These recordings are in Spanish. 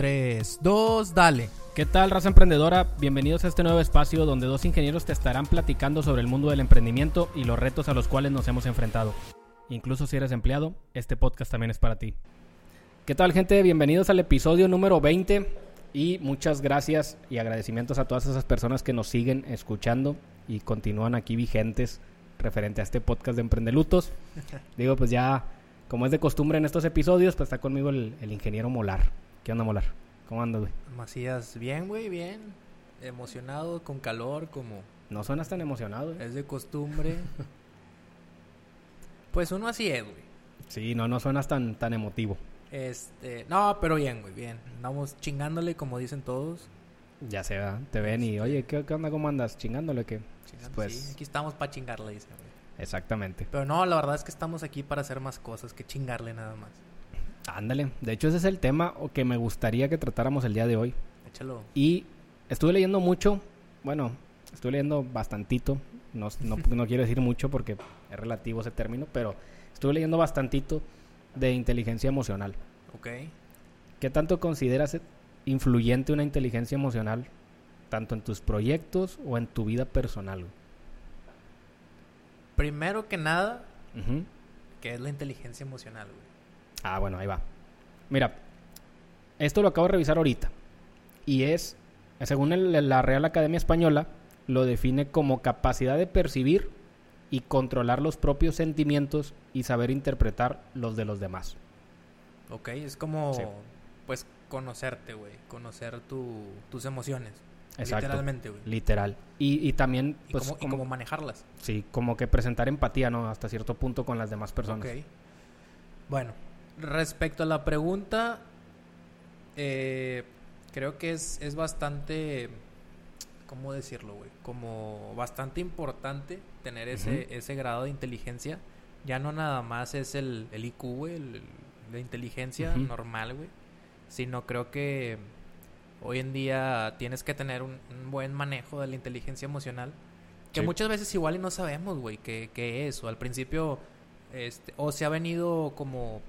3, 2, dale. ¿Qué tal, raza emprendedora? Bienvenidos a este nuevo espacio donde dos ingenieros te estarán platicando sobre el mundo del emprendimiento y los retos a los cuales nos hemos enfrentado. Incluso si eres empleado, este podcast también es para ti. ¿Qué tal, gente? Bienvenidos al episodio número 20 y muchas gracias y agradecimientos a todas esas personas que nos siguen escuchando y continúan aquí vigentes referente a este podcast de Emprendelutos. Digo, pues ya, como es de costumbre en estos episodios, pues está conmigo el, el ingeniero Molar. ¿Qué onda, Molar? ¿Cómo andas, güey? Macías, bien, güey, bien. Emocionado, con calor, como No suenas tan emocionado, güey. es de costumbre. pues uno así es, güey. Sí, no, no suenas tan, tan emotivo. Este, no, pero bien, güey, bien. Andamos chingándole, como dicen todos. Ya se va, te ven y, oye, ¿qué, qué onda? ¿Cómo andas? ¿Chingándole qué? Chingando, Pues- sí, aquí estamos para chingarle, dice, güey. Exactamente. Pero no, la verdad es que estamos aquí para hacer más cosas que chingarle nada más. Ándale. De hecho, ese es el tema que me gustaría que tratáramos el día de hoy. Échalo. Y estuve leyendo mucho, bueno, estuve leyendo bastantito, no, no, no quiero decir mucho porque es relativo ese término, pero estuve leyendo bastantito de inteligencia emocional. Ok. ¿Qué tanto consideras influyente una inteligencia emocional, tanto en tus proyectos o en tu vida personal? Primero que nada, Ujú. que es la inteligencia emocional, güey. Ah, bueno, ahí va. Mira, esto lo acabo de revisar ahorita. Y es, según el- la Real Academia Española, lo define como capacidad de percibir y controlar los propios sentimientos y saber interpretar los de los demás. Ok, es como, Sí. pues, conocerte, güey. Conocer tu, tus emociones. Exacto. Literalmente, güey. Literal. Y, y también, Y, pues, cómo, y como- cómo manejarlas. sí, como que presentar empatía, ¿no? Hasta cierto punto con las demás personas. Ok. Bueno, respecto a la pregunta, eh, creo que es, es bastante, ¿cómo decirlo, güey? Como bastante importante tener ese, ese grado de inteligencia. Ya no nada más es el, el IQ, güey, el- la inteligencia normal, güey. Sino creo que hoy en día tienes que tener un, un buen manejo de la inteligencia emocional. Que Sí. muchas veces igual y no sabemos, güey, qué, qué es. O al principio, este, o se ha venido como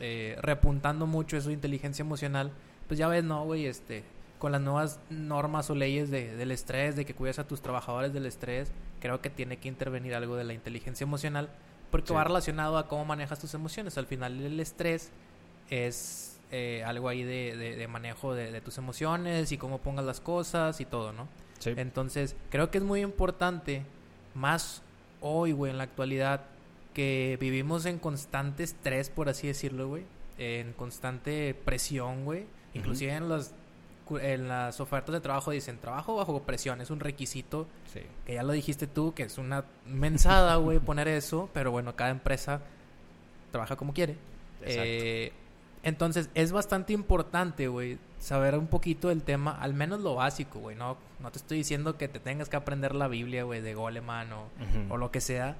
eh, repuntando mucho eso de inteligencia emocional. Pues ya ves, no, güey, este, con las nuevas normas o leyes de, del estrés, de que cuidas a tus trabajadores del estrés, creo que tiene que intervenir algo de la inteligencia emocional. Porque Sí. va relacionado a cómo manejas tus emociones. Al final el estrés es eh, algo ahí de, de- de manejo de, tus emociones y cómo pongas las cosas y todo, ¿no? Sí. Entonces, creo que es muy importante, más hoy, güey, en la actualidad, que vivimos en constante estrés, por así decirlo, güey. En constante presión, güey. Inclusive en las en las ofertas de trabajo dicen trabajo bajo presión, es un requisito Sí. que ya lo dijiste tú, que es una mensada, güey, poner eso, pero bueno, cada empresa trabaja como quiere. Exacto. Eh, entonces, es bastante importante, güey, saber un poquito del tema, al menos lo básico, güey. No, no te estoy diciendo que te tengas que aprender la Biblia, güey, de Goleman o, o lo que sea,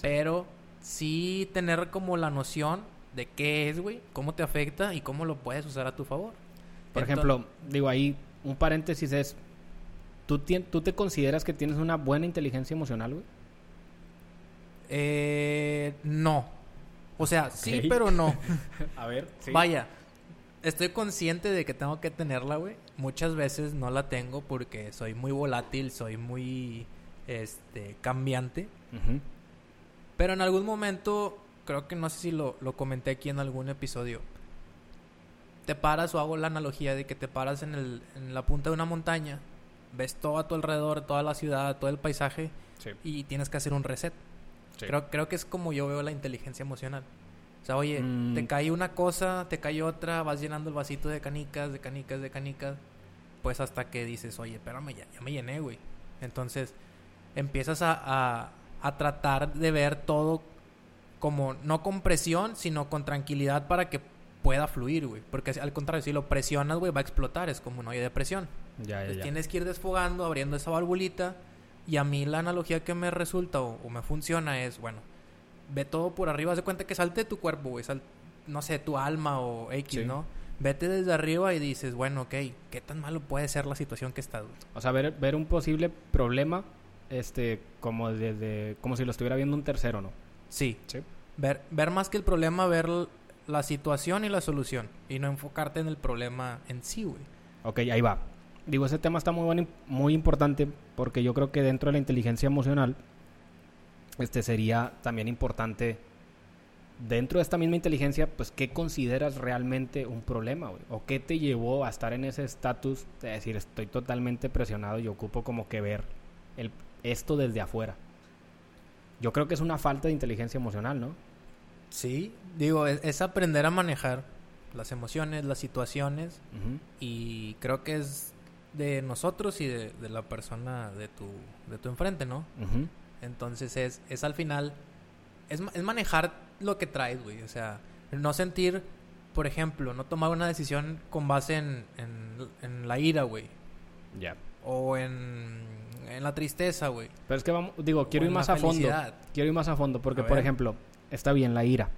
pero sí tener como la noción de qué es, güey, cómo te afecta y cómo lo puedes usar a tu favor. Por ejemplo, digo ahí, un paréntesis es, ¿tú, ¿tú te consideras que tienes una buena inteligencia emocional, güey? Eh, no. O sea, sí, pero no. A ver, Vaya, estoy consciente de que tengo que tenerla, güey. Muchas veces no la tengo porque soy muy volátil, soy muy este cambiante. Ujú. Pero en algún momento, creo que no sé si lo, lo comenté aquí en algún episodio. Te paras o hago la analogía de que te paras en, el, en la punta de una montaña, ves todo a tu alrededor, toda la ciudad, todo el paisaje Sí. y tienes que hacer un reset. Sí. Creo, creo que es como yo veo la inteligencia emocional. O sea, oye, Mm. te cae una cosa, te cae otra, vas llenando el vasito de canicas, de canicas, de canicas. Pues hasta que dices, oye, espérame, ya, ya me llené, güey. Entonces, empiezas a, a, a tratar de ver todo como, no con presión, sino con tranquilidad para que pueda fluir, güey. Porque al contrario, si lo presionas, güey, va a explotar. Es como un hoyo de presión. Ya, Entonces, ya. tienes que ir desfogando, abriendo esa valvulita. Y a mí la analogía que me resulta o, o me funciona es, bueno, ve todo por arriba. Haz de cuenta que salte de tu cuerpo, güey. sal- no sé, tu alma o X, Sí. ¿no? Vete desde arriba y dices, bueno, ok, ¿qué tan malo puede ser la situación que está, güey? O sea, ver, ver un posible problema, este, como desde, como si lo estuviera viendo un tercero, ¿no? Sí. Sí. Ver, ver más que el problema, ver la situación y la solución y no enfocarte en el problema en sí, güey. Ok, ahí va. Digo, ese tema está muy bueno, muy importante porque yo creo que dentro de la inteligencia emocional este sería también importante dentro de esta misma inteligencia, pues qué consideras realmente un problema, güey? O qué te llevó a estar en ese estatus de decir, estoy totalmente presionado y ocupo como que ver el, esto desde afuera. Yo creo que es una falta de inteligencia emocional, ¿no? Sí, digo, es, es aprender a manejar las emociones, las situaciones y creo que es de nosotros y de, de la persona de tu, de tu enfrente, ¿no? Entonces es, es al final, es, es manejar lo que traes, güey. O sea, no sentir, por ejemplo, no tomar una decisión con base en, en, en la ira, güey. Ya. O en, en la tristeza, güey. Pero es que vamos, digo, quiero O ir más a fondo. Quiero ir más a fondo porque, A por ejemplo, está bien la ira.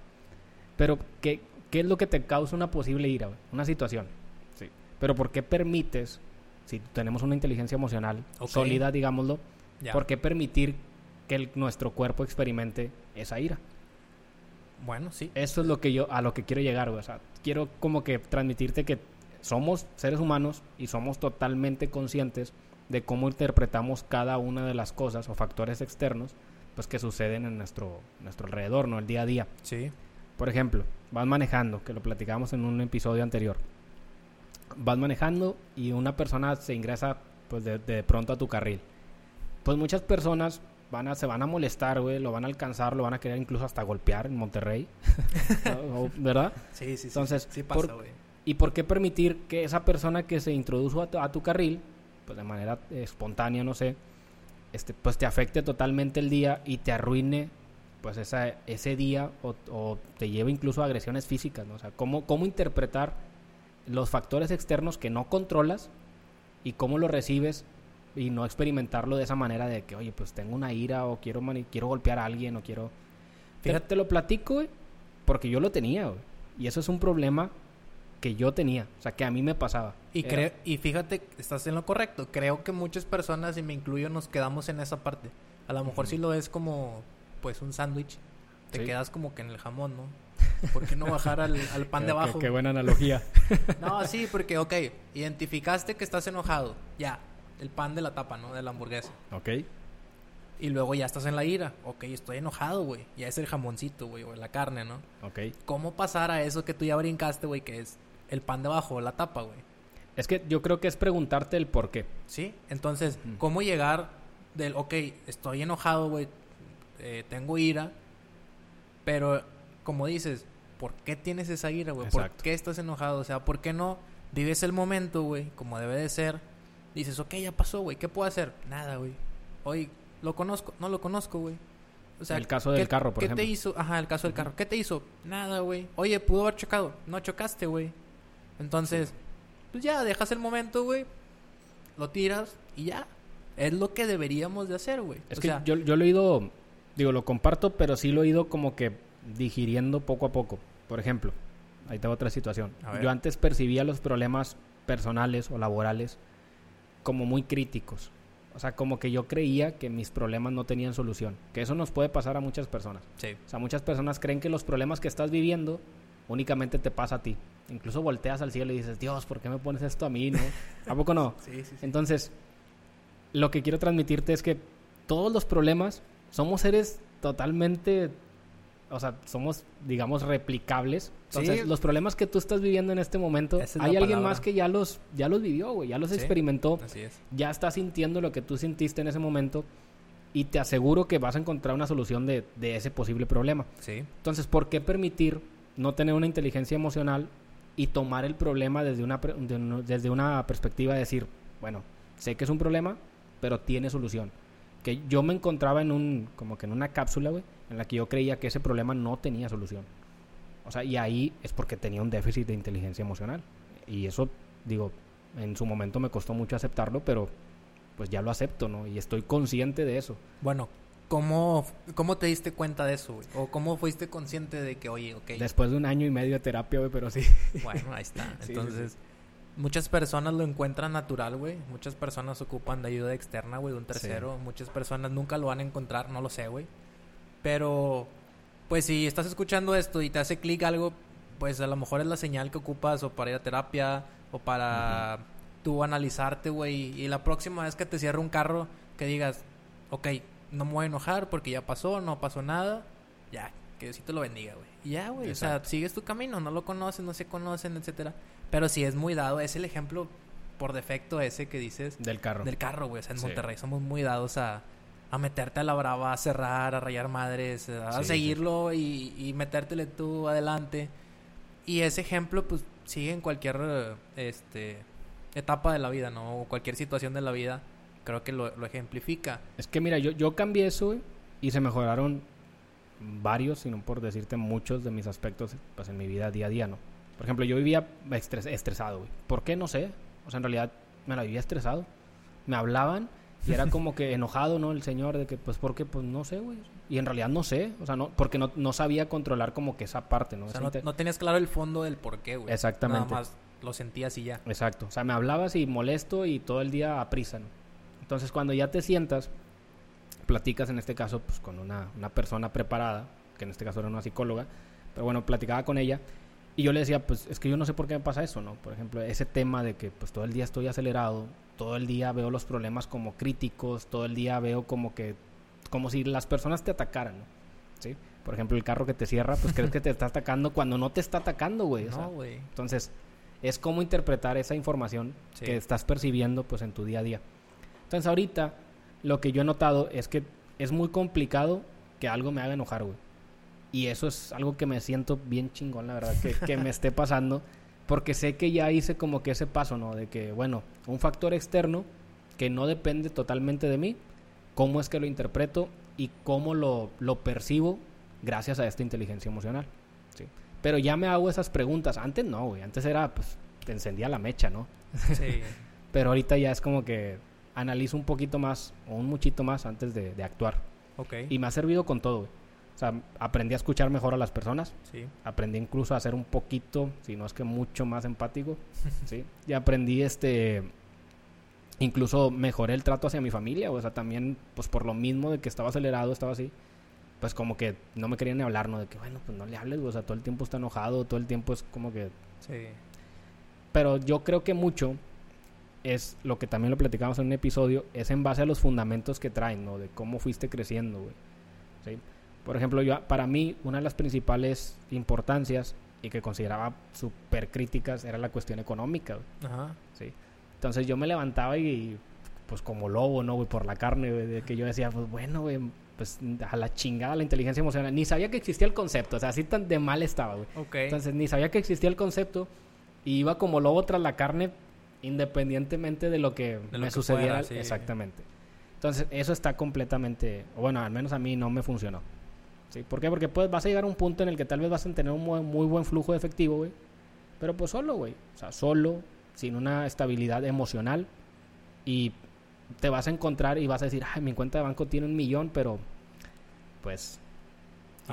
Pero, ¿qué, qué es lo que te causa una posible ira? güey? Una situación. Sí. Pero, ¿por qué permites, si tenemos una inteligencia emocional sólida, digámoslo, Ya. ¿por qué permitir que el- nuestro cuerpo experimente esa ira? Bueno, sí. Eso es lo que yo, a lo que quiero llegar, güey. O sea, quiero como que transmitirte que somos seres humanos y somos totalmente conscientes de cómo interpretamos cada una de las cosas o factores externos pues que suceden en nuestro, nuestro alrededor, ¿no? El día a día. Sí. Por ejemplo, vas manejando, que lo platicamos en un episodio anterior. Vas manejando y una persona se ingresa pues de, de pronto a tu carril. Pues muchas personas van a, se van a molestar, güey, lo van a alcanzar, lo van a querer incluso hasta golpear en Monterrey. ¿Verdad? Sí, sí, sí. Entonces, sí, sí pasa, güey. ¿Y por qué permitir que esa persona que se introdujo a tu, a tu carril, pues de manera espontánea, no sé, este, pues te afecte totalmente el día y te arruine pues esa, ese día o, o te lleve incluso a agresiones físicas, ¿no? O sea, cómo, cómo interpretar los factores externos que no controlas y cómo lo recibes y no experimentarlo de esa manera de que, oye, pues tengo una ira o quiero, quiero golpear a alguien o quiero... Fíjate, te lo platico, güey, porque yo lo tenía, güey. Y eso es un problema que yo tenía, o sea, que a mí me pasaba. Y, creo, y fíjate, estás en lo correcto. Creo que muchas personas, y me incluyo, nos quedamos en esa parte. A lo mejor Ujú. si lo ves como, pues, un sándwich, te Sí. quedas como que en el jamón, ¿no? ¿Por qué no bajar al, al pan Qué- de qué- abajo? Qué, buena analogía. No, sí, porque, ok, identificaste que estás enojado. Ya, el pan de la tapa, ¿no? De la hamburguesa. ok. Y luego ya estás en la ira. Ok, estoy enojado, güey. Ya es el jamoncito, güey, o la carne, ¿no? Ok. ¿Cómo pasar a eso que tú ya brincaste, güey, que es el pan de abajo, la tapa, güey? Es que yo creo que es preguntarte el por qué. ¿Sí? Entonces. ¿cómo llegar del, ok, estoy enojado, güey, eh, tengo ira, pero como dices, ¿por qué tienes esa ira, güey? ¿Por qué estás enojado? O sea, ¿por qué no vives el momento, güey, como debe de ser? Dices, ok, ya pasó, güey, ¿qué puedo hacer? Nada, güey. Hoy lo conozco, no lo conozco, güey. O sea, El caso del ¿qué- carro, por ¿Qué ejemplo. te hizo? Ajá, el caso del carro. ¿Qué te hizo? Nada, güey. Oye, pudo haber chocado. No chocaste, güey. Entonces, pues ya, dejas el momento, güey. Lo tiras y ya. Es lo que deberíamos de hacer, güey. Es o que sea, yo, yo lo he ido, digo, lo comparto, pero sí lo he ido como que digiriendo poco a poco. Por ejemplo, ahí tengo otra situación. Yo antes percibía los problemas personales o laborales como muy críticos. O sea, como que yo creía que mis problemas no tenían solución. Que eso nos puede pasar a muchas personas. sí. O sea, muchas personas creen que los problemas que estás viviendo únicamente te pasa a ti. Incluso volteas al cielo y dices, Dios, ¿por qué me pones esto a mí? ¿No? ¿A poco no? Sí, sí, sí. Entonces, lo que quiero transmitirte es que todos los problemas somos seres totalmente, o sea, somos, digamos, replicables. Entonces, Sí. los problemas que tú estás viviendo en este momento, es hay alguien palabra. más que ya los, ya los vivió, güey, ya los Sí. experimentó, Así es. ya está sintiendo lo que tú sintiste en ese momento y te aseguro que vas a encontrar una solución de, de ese posible problema. Sí. Entonces, ¿por qué permitir no tener una inteligencia emocional y tomar el problema desde una, desde una perspectiva de decir, bueno, sé que es un problema, pero tiene solución? Que yo me encontraba en un, como que en una cápsula, güey, en la que yo creía que ese problema no tenía solución. O sea, y ahí es porque tenía un déficit de inteligencia emocional. Y eso, digo, en su momento me costó mucho aceptarlo, pero pues ya lo acepto, ¿no? Y estoy consciente de eso. Bueno, ¿cómo, ¿cómo te diste cuenta de eso, güey? ¿O cómo fuiste consciente de que, oye, ok, Después de un año y medio de terapia, güey, pero sí. bueno, ahí está. Sí, sí, Entonces, muchas personas lo encuentran natural, güey. Muchas personas ocupan de ayuda externa, güey, de un tercero. Muchas personas nunca lo van a encontrar, no lo sé, güey. Pero, pues si estás escuchando esto y te hace clic algo, pues a lo mejor es la señal que ocupas o para ir a terapia o para tú analizarte, güey. Y la próxima vez que te cierre un carro, que digas, ok, no me voy a enojar porque ya pasó, no pasó nada, ya, que Dios te lo bendiga, güey. Y ya, güey, o sea, sigues tu camino, no lo conoces, no se conocen, etcétera. Pero si es muy dado, es el ejemplo por defecto ese que dices. Del carro. Del carro, güey. O sea, en Monterrey somos muy dados a, a meterte a la brava, a cerrar, a rayar madres, a seguirlo Y, y metértele tú adelante. Y ese ejemplo, pues, sigue en cualquier este, etapa de la vida, ¿no? O cualquier situación de la vida. Creo que lo, ejemplifica. Es que mira, yo, yo cambié eso, güey, y se mejoraron varios, sino por decirte muchos de mis aspectos pues, en mi vida día a día, ¿no? Por ejemplo, yo vivía estresado, güey. ¿Por qué? No sé. O sea, en realidad me la vivía estresado. Me hablaban y era como que enojado, ¿no? El señor de que, pues, ¿por qué? Pues no sé, güey. Y en realidad no sé. O sea, no, porque no, no sabía controlar como que esa parte, ¿no? O sea, no, tenías claro el fondo del por qué, güey. Exactamente. Nada más lo sentías y ya. Exacto. O sea, me hablabas y molesto y todo el día a prisa, ¿no? Entonces, cuando ya te sientas, platicas en este caso, pues, con una, una persona preparada, que en este caso era una psicóloga, pero bueno, platicaba con ella y yo le decía, pues es que yo no sé por qué me pasa eso, ¿no? Por ejemplo, ese tema de que pues todo el día estoy acelerado, todo el día veo los problemas como críticos, todo el día veo como que, como si las personas te atacaran, ¿no? ¿Sí? Por ejemplo, el carro que te cierra, pues crees que te está atacando cuando no te está atacando, güey. No, güey. entonces, es cómo interpretar esa información que estás percibiendo, pues, en tu día a día. Entonces, ahorita, lo que yo he notado es que es muy complicado que algo me haga enojar, güey. Y eso es algo que me siento bien chingón, la verdad, que, me esté pasando. Porque sé que ya hice como que ese paso, ¿no? De que, bueno, un factor externo que no depende totalmente de mí, cómo es que lo interpreto y cómo lo, lo percibo gracias a esta inteligencia emocional. ¿sí? Pero ya me hago esas preguntas. Antes no, güey. Antes era, pues, te encendía la mecha, ¿no? Sí. Pero ahorita ya es como que analizo un poquito más o un muchito más antes de, de actuar. Ok. Y me ha servido con todo, güey. O sea, aprendí a escuchar mejor a las personas. Sí. Aprendí incluso a ser un poquito, si no es que mucho más empático. ¿sí? Y aprendí este... Incluso mejoré el trato hacia mi familia. O sea, también, pues por lo mismo de que estaba acelerado, estaba así. Pues como que no me querían ni hablar, ¿no? De que, bueno, pues no le hables, O sea, todo el tiempo está enojado, todo el tiempo es como que... Sí. Pero yo creo que mucho es lo que también lo platicamos en un episodio, es en base a los fundamentos que traen, ¿no? De cómo fuiste creciendo, güey. ¿Sí? Por ejemplo, yo, para mí, una de las principales importancias y que consideraba súper críticas era la cuestión económica. Ajá. Sí. Entonces yo me levantaba y, pues como lobo, ¿no, güey? Por la carne, de que yo decía, pues bueno, güey, pues a la chingada la inteligencia emocional. Ni sabía que existía el concepto, o sea, así tan de mal estaba, güey. Ok. Entonces ni sabía que existía el concepto y iba como lobo tras la carne independientemente de lo que me sucediera. Exactamente. Entonces eso está completamente, bueno, al menos a mí no me funcionó. ¿Por qué? Porque pues, vas a llegar a un punto en el que tal vez vas a tener un muy, buen flujo de efectivo, güey. Pero pues solo, güey. O sea, solo, sin una estabilidad emocional. Y te vas a encontrar y vas a decir, ay, mi cuenta de banco tiene un millón, pero pues...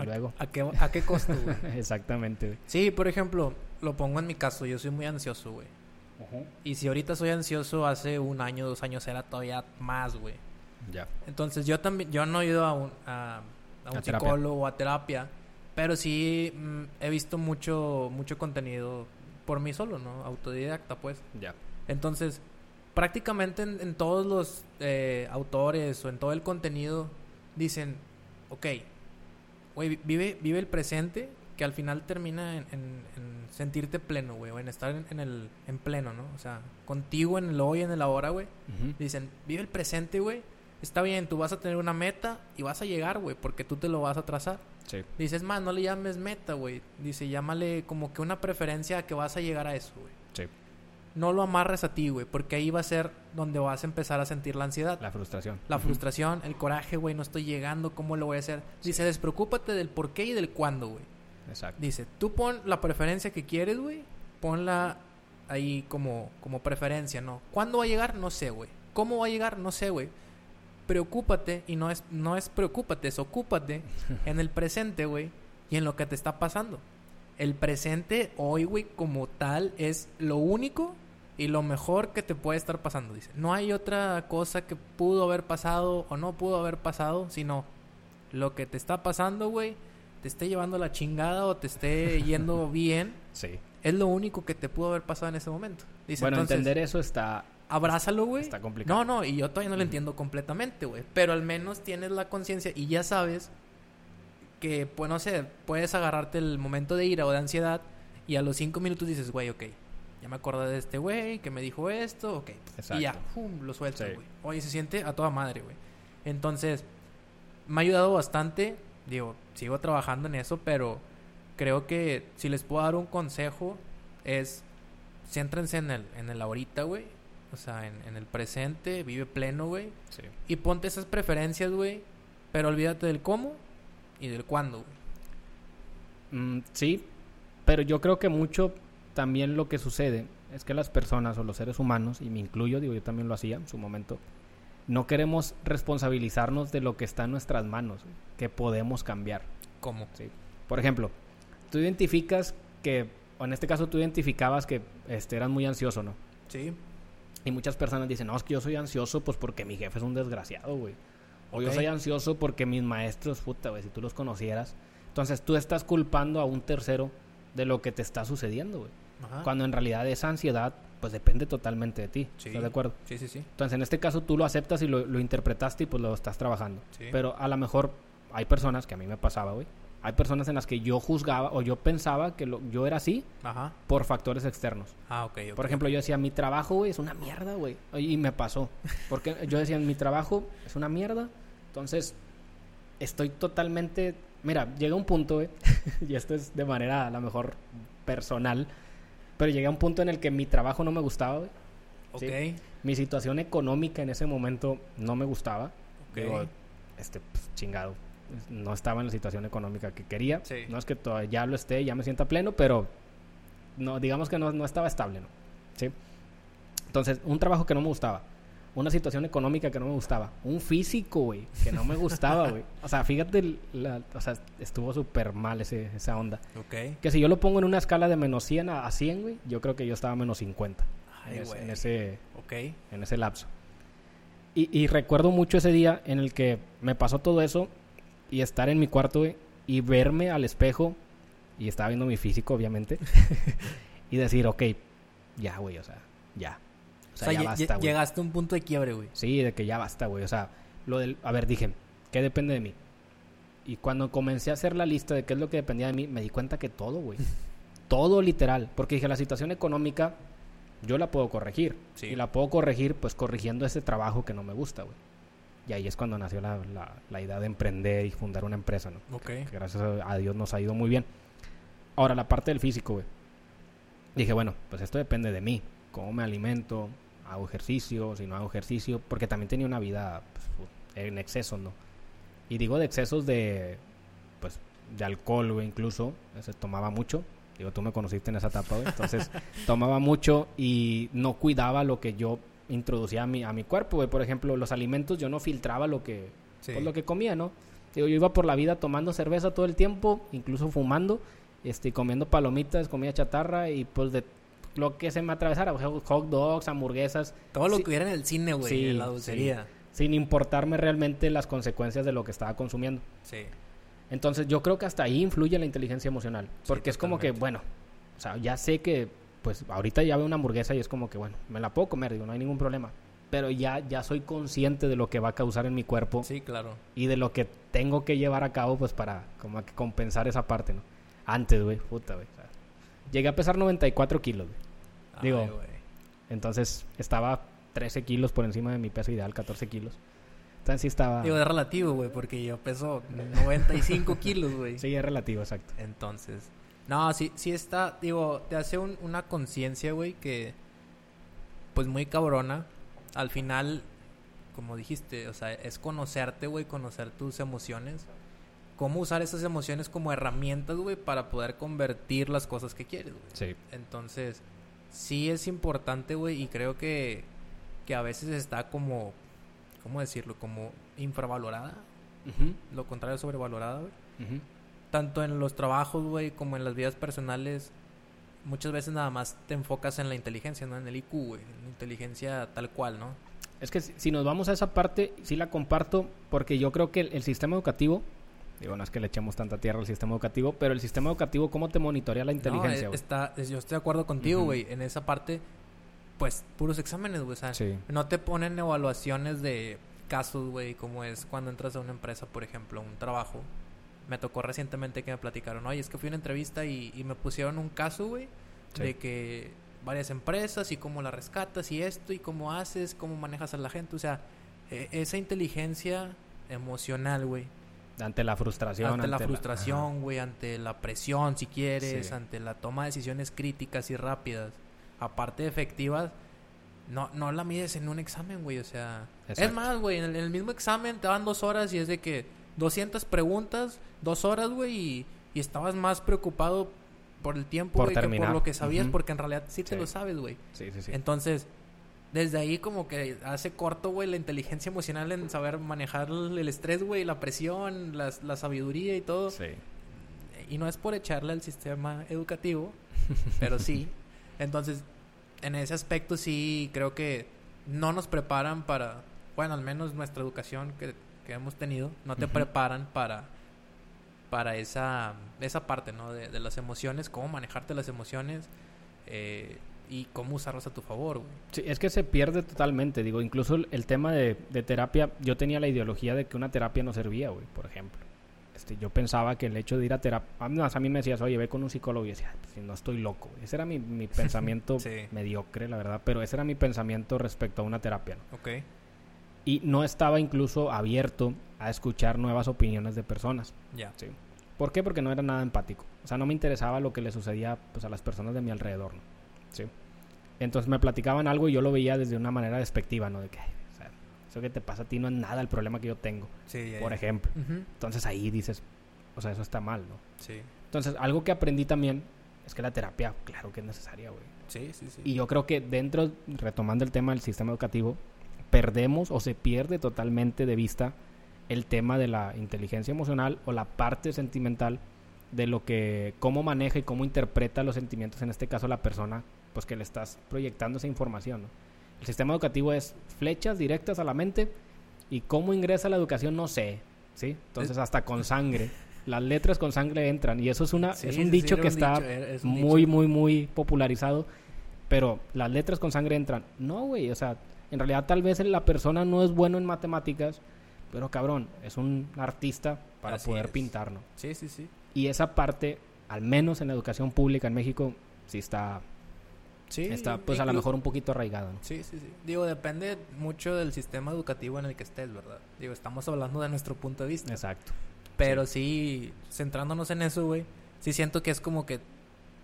Y luego. ¿A qué, a qué costo, güey? Exactamente, güey. Sí, por ejemplo, lo pongo en mi caso. Yo soy muy ansioso, güey. Y si ahorita soy ansioso, hace un año, dos años era todavía más, güey. Ya. Entonces yo también, yo no he ido a un, a un psicólogo o a terapia, pero sí mm, he visto mucho, mucho contenido por mí solo, ¿no? Autodidacta, pues. Ya. Entonces, prácticamente en, todos los eh, autores o en todo el contenido dicen, ok, güey, vive, vive el presente, que al final termina en, sentirte pleno, güey, o en estar en, el en pleno, ¿no? O sea, contigo en el hoy, en el ahora, güey. Dicen, vive el presente, güey, está bien, tú vas a tener una meta y vas a llegar, güey, porque tú te lo vas a trazar. Sí. Dices, más, no le llames meta, güey. Dice, llámale como que una preferencia a que vas a llegar a eso, güey. Sí. No lo amarres a ti, güey, porque ahí va a ser donde vas a empezar a sentir la ansiedad. La frustración. La frustración, el coraje, güey, no estoy llegando, ¿cómo lo voy a hacer? Dice, despreocúpate del por qué y del cuándo, güey. Exacto. Dice, tú pon la preferencia que quieres, güey, ponla ahí como, como preferencia, ¿no? ¿Cuándo va a llegar? No sé, güey. ¿Cómo va a llegar? No sé, güey preocúpate, y no es, no es preocúpate, es ocúpate en el presente, güey, y en lo que te está pasando. El presente hoy, güey, como tal, es lo único y lo mejor que te puede estar pasando, dice. No hay otra cosa que pudo haber pasado o no pudo haber pasado, sino lo que te está pasando, güey, te esté llevando la chingada o te esté yendo bien, Sí. es lo único que te pudo haber pasado en ese momento. Dice, bueno, entonces, entender eso está... abrázalo, güey. Está complicado. No, no, y yo todavía no lo entiendo completamente, güey. Pero al menos tienes la conciencia y ya sabes que, pues no sé, puedes agarrarte el momento de ira o de ansiedad y a los cinco minutos dices, güey, ok, ya me acordé de este güey que me dijo esto, ok. Exacto. Y ya, pum, lo sueltas, Sí. güey. Oye, se siente a toda madre, güey. Entonces, me ha ayudado bastante. Digo, sigo trabajando en eso, pero creo que si les puedo dar un consejo es céntrense en el, en el ahorita, güey. O sea, en, en el presente, vive pleno, güey. Sí. Y ponte esas preferencias, güey. Pero olvídate del cómo y del cuándo, güey. Mm, sí, pero yo creo que mucho también lo que sucede es que las personas o los seres humanos, y me incluyo, digo, yo también lo hacía en su momento, no queremos responsabilizarnos de lo que está en nuestras manos, que podemos cambiar. ¿Cómo? ¿sí? Por ejemplo, tú identificas que, o en este caso tú identificabas que este, eras muy ansioso, ¿no? Sí. Y muchas personas dicen, no, es que yo soy ansioso pues porque mi jefe es un desgraciado, güey. O yo soy ansioso porque mis maestros, puta, güey, si tú los conocieras. Entonces tú estás culpando a un tercero de lo que te está sucediendo, güey. Ajá. Cuando en realidad esa ansiedad, pues depende totalmente de ti. Sí. ¿Estás de acuerdo? Sí, sí, sí. Entonces en este caso tú lo aceptas y lo, lo interpretaste y pues lo estás trabajando. Sí. Pero a lo mejor hay personas, que a mí me pasaba, güey. Hay personas en las que yo juzgaba o yo pensaba que lo- yo era así Ajá. por factores externos. Ah, ok, ok. Por ejemplo, yo decía, mi trabajo, güey, es una mierda, güey. Y me pasó. Porque yo decía, mi trabajo es una mierda. Entonces, estoy totalmente... Mira, llega un punto, güey, y esto es de manera a lo mejor personal, pero llegué a un punto en el que mi trabajo no me gustaba, güey. Ok. sí. Mi situación económica en ese momento no me gustaba. Ok. Digo, este, pues, chingado. No estaba en la situación económica que quería. Sí. No es que todavía ya lo esté, ya me sienta pleno, pero no, digamos que no, no estaba estable, ¿no? ¿Sí? Entonces, un trabajo que no me gustaba, una situación económica que no me gustaba, un físico, güey, que no me gustaba, güey. O sea, fíjate, la- o sea, estuvo súper mal ese, esa onda. Ok. Que si yo lo pongo en una escala de menos 100 a, a 100, güey, yo creo que yo estaba menos 50 Ay, en, ese- güey. en ese, Ok. en ese lapso. Y, y recuerdo mucho ese día en el que me pasó todo eso y estar en mi cuarto güey, y verme al espejo y estaba viendo mi físico, obviamente, y decir, ok, ya, güey, o sea, ya. O O sea, sea, ya basta, güey. llegaste a un punto de quiebre, güey. Sí, de que ya basta, güey. O sea, lo del... A ver, dije, ¿qué depende de mí? Y cuando comencé a hacer la lista de qué es lo que dependía de mí, me di cuenta que todo, güey. todo literal. Porque dije, la situación económica yo la puedo corregir. Sí. Y la puedo corregir, pues, corrigiendo ese trabajo que no me gusta, güey. Y ahí es cuando nació la, la- la idea de emprender y fundar una empresa, ¿no? Ok. que gracias a Dios nos ha ido muy bien. Ahora, la parte del físico, güey. Dije, bueno, pues esto depende de mí. Cómo me alimento, hago ejercicio, si no hago ejercicio, porque también tenía una vida pues, en exceso, ¿no? Y digo de excesos de, pues, de alcohol, güey, incluso. Se tomaba mucho. Digo, tú me conociste en esa etapa, güey. Entonces, tomaba mucho y no cuidaba lo que yo introducía a mi, a mi cuerpo, güey. Por ejemplo, los alimentos, yo no filtraba lo que, Sí. pues, lo que comía, ¿no? Digo, yo iba por la vida tomando cerveza todo el tiempo, incluso fumando, este, comiendo palomitas, comida chatarra y pues de lo que se me atravesara, hot dogs, hamburguesas, Todo lo Sí. que hubiera en el cine, güey. Sí, en la dulcería. sin importarme realmente las consecuencias de lo que estaba consumiendo. Sí. Entonces yo creo que hasta ahí influye la inteligencia emocional, porque es como que, bueno, o sea, ya sé que, pues ahorita ya veo una hamburguesa y es como que, bueno, me la puedo comer, digo, no hay ningún problema. Pero ya, ya soy consciente de lo que va a causar en mi cuerpo Sí, claro. y de lo que tengo que llevar a cabo pues para como que compensar esa parte, ¿no? Antes, güey, puta, güey. o sea, llegué a pesar 94 kilos, güey. Digo, Ay, güey. Entonces estaba 13 kilos por encima de mi peso ideal, 14 kilos. Entonces sí estaba... Digo, es relativo, güey, porque yo peso 95 kilos, güey. Sí, es relativo, exacto. Entonces, no, sí, sí está, digo, te hace un- una conciencia, güey, que, pues muy cabrona. Al final, como dijiste, o sea, es conocerte, güey, conocer tus emociones. Cómo usar esas emociones como herramientas, güey, para poder convertir las cosas que quieres, güey. Sí. Entonces, sí es importante, güey, y creo que, que a veces está como, ¿cómo decirlo? Como infravalorada. Lo contrario, sobrevalorada, güey tanto en los trabajos, güey, como en las vidas personales, muchas veces nada más te enfocas en la inteligencia, ¿no? En el IQ, güey, en la inteligencia tal cual, ¿no? Es que si si nos vamos a esa parte, sí la comparto, porque yo creo que el, el sistema educativo, Digo, no es que le echemos tanta tierra al sistema educativo, pero el sistema educativo, ¿cómo te monitorea la inteligencia, No, está, es- yo estoy de acuerdo contigo, güey. En esa parte, pues, puros exámenes, güey. O sea, Sí. no te ponen evaluaciones de casos, güey, como es cuando entras a una empresa, por ejemplo, un trabajo. Me tocó recientemente que me platicaron, oye, es que fui a una entrevista y, y me pusieron un caso, güey, Sí. de que varias empresas y cómo la rescatas y esto y cómo haces, cómo manejas a la gente. O sea, e- esa inteligencia emocional, güey, Ante la frustración. ante la frustración, güey, ante la presión, si quieres, Sí. ante la toma de decisiones críticas y rápidas, aparte de efectivas, no, no la mides en un examen, güey, o sea... Es más, güey, en el, en el mismo examen te dan dos horas y es de que 200 preguntas, dos horas, güey, y, y estabas más preocupado por el tiempo, güey, que por lo que sabías, porque en realidad sí te Sí. lo sabes, güey. Sí, sí, sí. Entonces, desde ahí como que hace corto, güey, la inteligencia emocional en saber manejar el estrés, güey, la presión, las- la sabiduría y todo. Sí. Y no es por echarle al sistema educativo, pero sí. Entonces, en ese aspecto sí creo que no nos preparan para, bueno, al menos nuestra educación que, que hemos tenido, no te preparan para para esa, esa parte, ¿no? De, de las emociones, cómo manejarte las emociones eh, y cómo usarlas a tu favor, güey. Sí, es que se pierde totalmente. Digo, incluso el, el tema de, de terapia, yo tenía la ideología de que una terapia no servía, güey, por ejemplo. Este, yo pensaba que el hecho de ir a terapia, a mí, a mí me decías, oye, ve con un psicólogo y decía, "Ay, pues, si no estoy loco. güey". Ese era mi, mi pensamiento Sí. mediocre, la verdad, pero ese era mi pensamiento respecto a una terapia. ¿no? Ok. Y no estaba incluso abierto a escuchar nuevas opiniones de personas. Ya. Sí. ¿Por qué? Porque no era nada empático. O sea, no me interesaba lo que le sucedía pues, a las personas de mi alrededor, ¿no? Sí. Entonces me platicaban algo y yo lo veía desde una manera despectiva, ¿no? De que, "Ay, o sea, eso que te pasa a ti no es nada el problema que yo tengo, Sí, por ejemplo. Entonces ahí dices, o sea, eso está mal, ¿no? Sí. Entonces, algo que aprendí también es que la terapia, claro que es necesaria, güey. Sí, sí, sí. Y yo creo que dentro, retomando el tema del sistema educativo, perdemos o se pierde totalmente de vista el tema de la inteligencia emocional o la parte sentimental de lo que, cómo maneja y cómo interpreta los sentimientos, en este caso la persona, pues que le estás proyectando esa información. ¿no? El sistema educativo es flechas directas a la mente y cómo ingresa la educación no sé, ¿sí? Entonces hasta con sangre, las letras con sangre entran y eso es, una, Sí, es un dicho que un está dicho, es muy, dicho. muy, muy popularizado, pero las letras con sangre entran. No, güey, o sea, en realidad tal vez la persona no es bueno en matemáticas, pero cabrón, es un artista para Así poder es. pintar, ¿no? Sí, sí, sí. Y esa parte, al menos en la educación pública en México, sí está, Sí, está pues a lo mejor un poquito arraigada, ¿no? Sí, sí, sí. Digo, depende mucho del sistema educativo en el que estés, ¿verdad? Digo, estamos hablando de nuestro punto de vista. Exacto. Pero sí, centrándonos en eso, güey, sí siento que es como que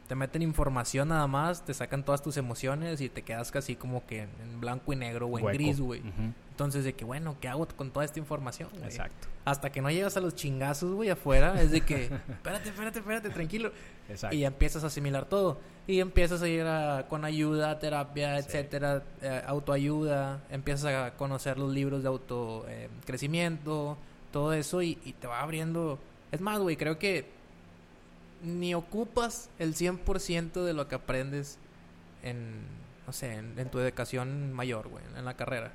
te meten información nada más, te sacan todas tus emociones y te quedas casi como que en blanco y negro o en Hueco. gris, güey. Ujú. Entonces, de que, bueno, ¿qué hago con toda esta información? güey? Exacto. Hasta que no llegas a los chingazos, güey, afuera, es de que, espérate, espérate, espérate, tranquilo. Exacto. Y empiezas a asimilar todo. Y empiezas a ir a- con ayuda, terapia, Sí. etcétera, eh, autoayuda. Empiezas a conocer los libros de auto eh, todo eso y, y te va abriendo. Es más, güey, creo que ni ocupas el 100% de lo que aprendes en, no sé, en, en tu educación mayor, güey, en la carrera.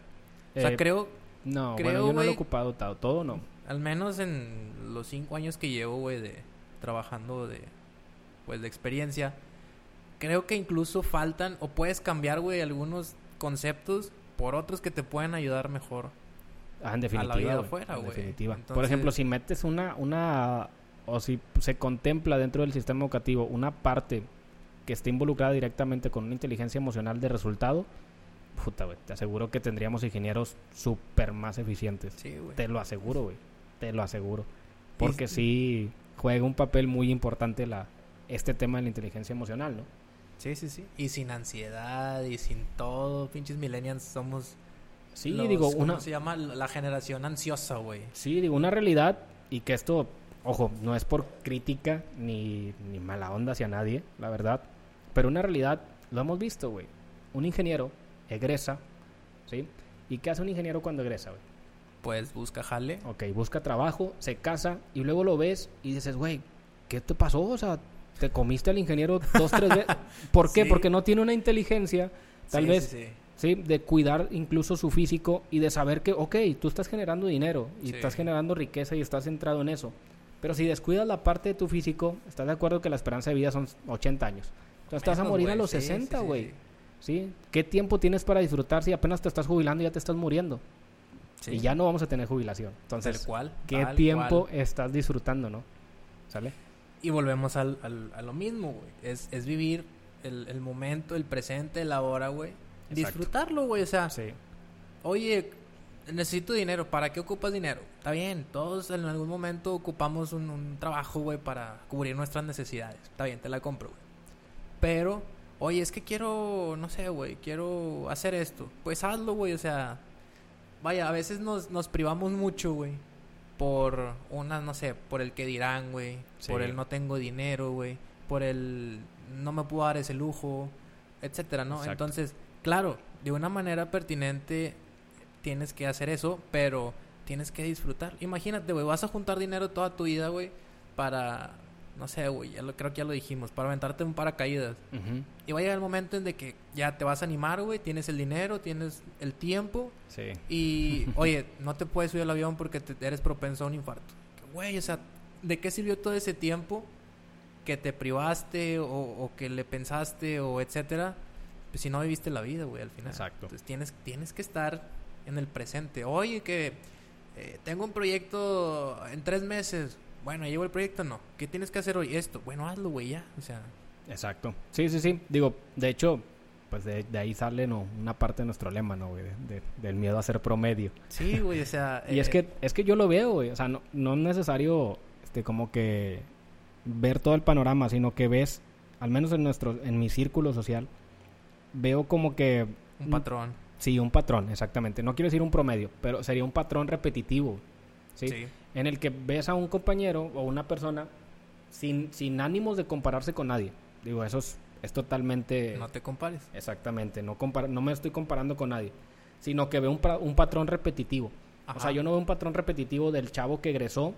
O sea, Eh, creo, no, creo, bueno, yo no lo he ocupado todo, todo no. al menos en los cinco años que llevo, güey, de trabajando de, pues, de experiencia, creo que incluso faltan o puedes cambiar, güey, algunos conceptos por otros que te pueden ayudar mejor. Ah, en definitiva. vida güey, afuera, en. Por ejemplo, si metes una, una, o si se contempla dentro del sistema educativo una parte que esté involucrada directamente con una inteligencia emocional de resultado, puta, güey, te aseguro que tendríamos ingenieros súper más eficientes. Sí, güey. Te lo aseguro, güey. Te lo aseguro. Porque sí juega un papel muy importante la, este tema de la inteligencia emocional, ¿no? Sí, sí, sí. Y sin ansiedad y sin todo, pinches millennials somos Sí, los- digo, ¿cómo una, se llama? La generación ansiosa, güey. Sí, digo, una realidad y que esto, ojo, no es por crítica ni, ni mala onda hacia nadie, la verdad, pero una realidad, lo hemos visto, güey. Un ingeniero egresa, ¿sí? ¿Y qué hace un ingeniero cuando egresa, güey? Pues busca jale. Ok, busca trabajo, se casa y luego lo ves y dices, güey, ¿qué te pasó? O sea, te comiste al ingeniero dos, tres veces. ¿Por qué? Sí. Porque no tiene una inteligencia, tal Sí, vez, sí. De cuidar incluso su físico y de saber que, ok, tú estás generando dinero y estás generando riqueza y estás centrado en eso. Pero si descuidas la parte de tu físico, ¿estás de acuerdo que la esperanza de vida son 80 años? Entonces te vas a Menos, morir a los sí, 60, sí, sí, güey. Sí. ¿Qué tiempo tienes para disfrutar si apenas te estás jubilando y ya te estás muriendo? Sí. Y ya no vamos a tener jubilación. Entonces, cual. ¿qué tiempo cual. estás disfrutando, no? ¿Sale? Y volvemos al, al- a lo mismo, güey. Es, es vivir el, el momento, el presente, el ahora, güey. Disfrutarlo, güey. O sea, Sí. oye, necesito dinero. ¿Para qué ocupas dinero? Está bien, todos en algún momento ocupamos un, un trabajo, güey, para cubrir nuestras necesidades. Está bien, te la compro, güey. Pero, oye, es que quiero, no sé, güey, quiero hacer esto. Pues hazlo, güey. O sea, vaya, a veces nos, nos privamos mucho, güey. Por una, no sé, por el que dirán, güey. Sí. Por el no tengo dinero, güey. Por el no me puedo dar ese lujo, etcétera, ¿no? Exacto. Entonces, claro, de una manera pertinente tienes que hacer eso, pero tienes que disfrutar. Imagínate, güey, vas a juntar dinero toda tu vida, güey, para, no sé, güey, ya lo, creo que ya lo dijimos, para aventarte un paracaídas. Y va a llegar el momento en de que ya te vas a animar, güey, tienes el dinero, tienes el tiempo Sí. y, oye, no te puedes subir al avión porque te- eres propenso a un infarto. Güey, o sea, ¿de qué sirvió todo ese tiempo que te privaste o, o que le pensaste o etcétera? Pues si no viviste la vida, güey, al final. Exacto. Entonces tienes, tienes que estar en el presente. Oye, que eh, tengo un proyecto en tres meses. Bueno, llevo el proyecto, no. ¿Qué tienes que hacer hoy? Esto. Bueno, hazlo, güey, ya. O sea, Exacto. Sí, sí, sí. Digo, de hecho, pues de, de ahí sale ¿no? una parte de nuestro lema, ¿no, güey? De- de- del miedo a ser promedio. sí, güey, o sea. Y es eh, que, es que yo lo veo, güey. O sea, no, no es necesario este, como que ver todo el panorama, sino que ves, al menos en nuestro, en mi círculo social, veo como que Un patrón. sí, un patrón, exactamente. No quiero decir un promedio, pero sería un patrón repetitivo. ¿sí? Sí. En el que ves a un compañero o una persona sin, sin ánimos de compararse con nadie. Digo, eso es, es totalmente. No te compares. Exactamente, no, compara- no me estoy comparando con nadie, sino que veo un, patrón repetitivo. O sea, yo no veo un patrón repetitivo del chavo que egresó,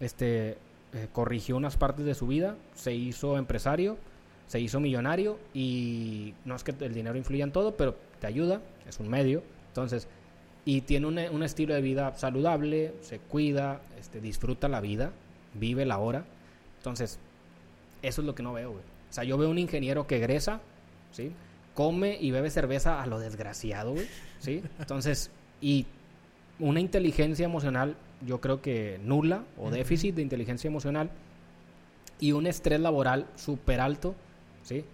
este, eh, corrigió unas partes de su vida, se hizo empresario, se hizo millonario y no es que el dinero influya en todo, pero te ayuda, es un medio. Entonces, y tiene un, un estilo de vida saludable, se cuida, este, disfruta la vida, vive la hora. Entonces, eso es lo que no veo, güey. O sea, yo veo un ingeniero que egresa, ¿sí? Come y bebe cerveza a lo desgraciado, güey, ¿sí? Entonces, y una inteligencia emocional, yo creo que nula o déficit de inteligencia emocional y un estrés laboral súper alto, ¿sí?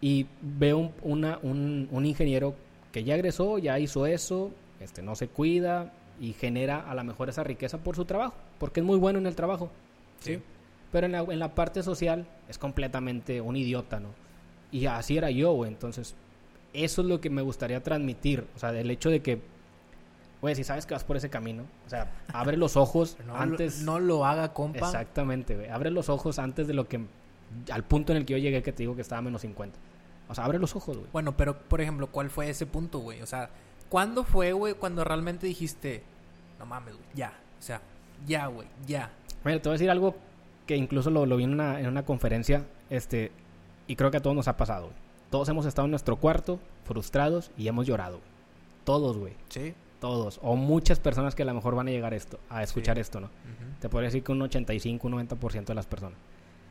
Y veo un, una- un, un ingeniero que ya egresó, ya hizo eso, este, no se cuida y genera a lo mejor esa riqueza por su trabajo, porque es muy bueno en el trabajo, ¿sí? Sí. Pero en la, en la parte social es completamente un idiota, ¿no? Y así era yo, güey. Entonces, eso es lo que me gustaría transmitir. O sea, el hecho de que, güey, si sabes que vas por ese camino, o sea, abre los ojos No, antes. no lo haga, compa. Exactamente, güey. Abre los ojos antes de lo que. Al punto en el que yo llegué, que te digo que estaba a menos 50. O sea, abre los ojos, güey. Bueno, pero por ejemplo, ¿cuál fue ese punto, güey? O sea, ¿cuándo fue, güey, cuando realmente dijiste, no mames, güey, ya? O sea, ya, güey, ya. Mira, te voy a decir algo que incluso lo, lo vi en una, en una conferencia, este, y creo que a todos nos ha pasado. güey. Todos hemos estado en nuestro cuarto, frustrados, y hemos llorado. güey. Todos, güey. Sí. Todos. O muchas personas que a lo mejor van a llegar esto, a escuchar Sí. esto, ¿no? Ujú. Te podría decir que un 85, un 90% de las personas.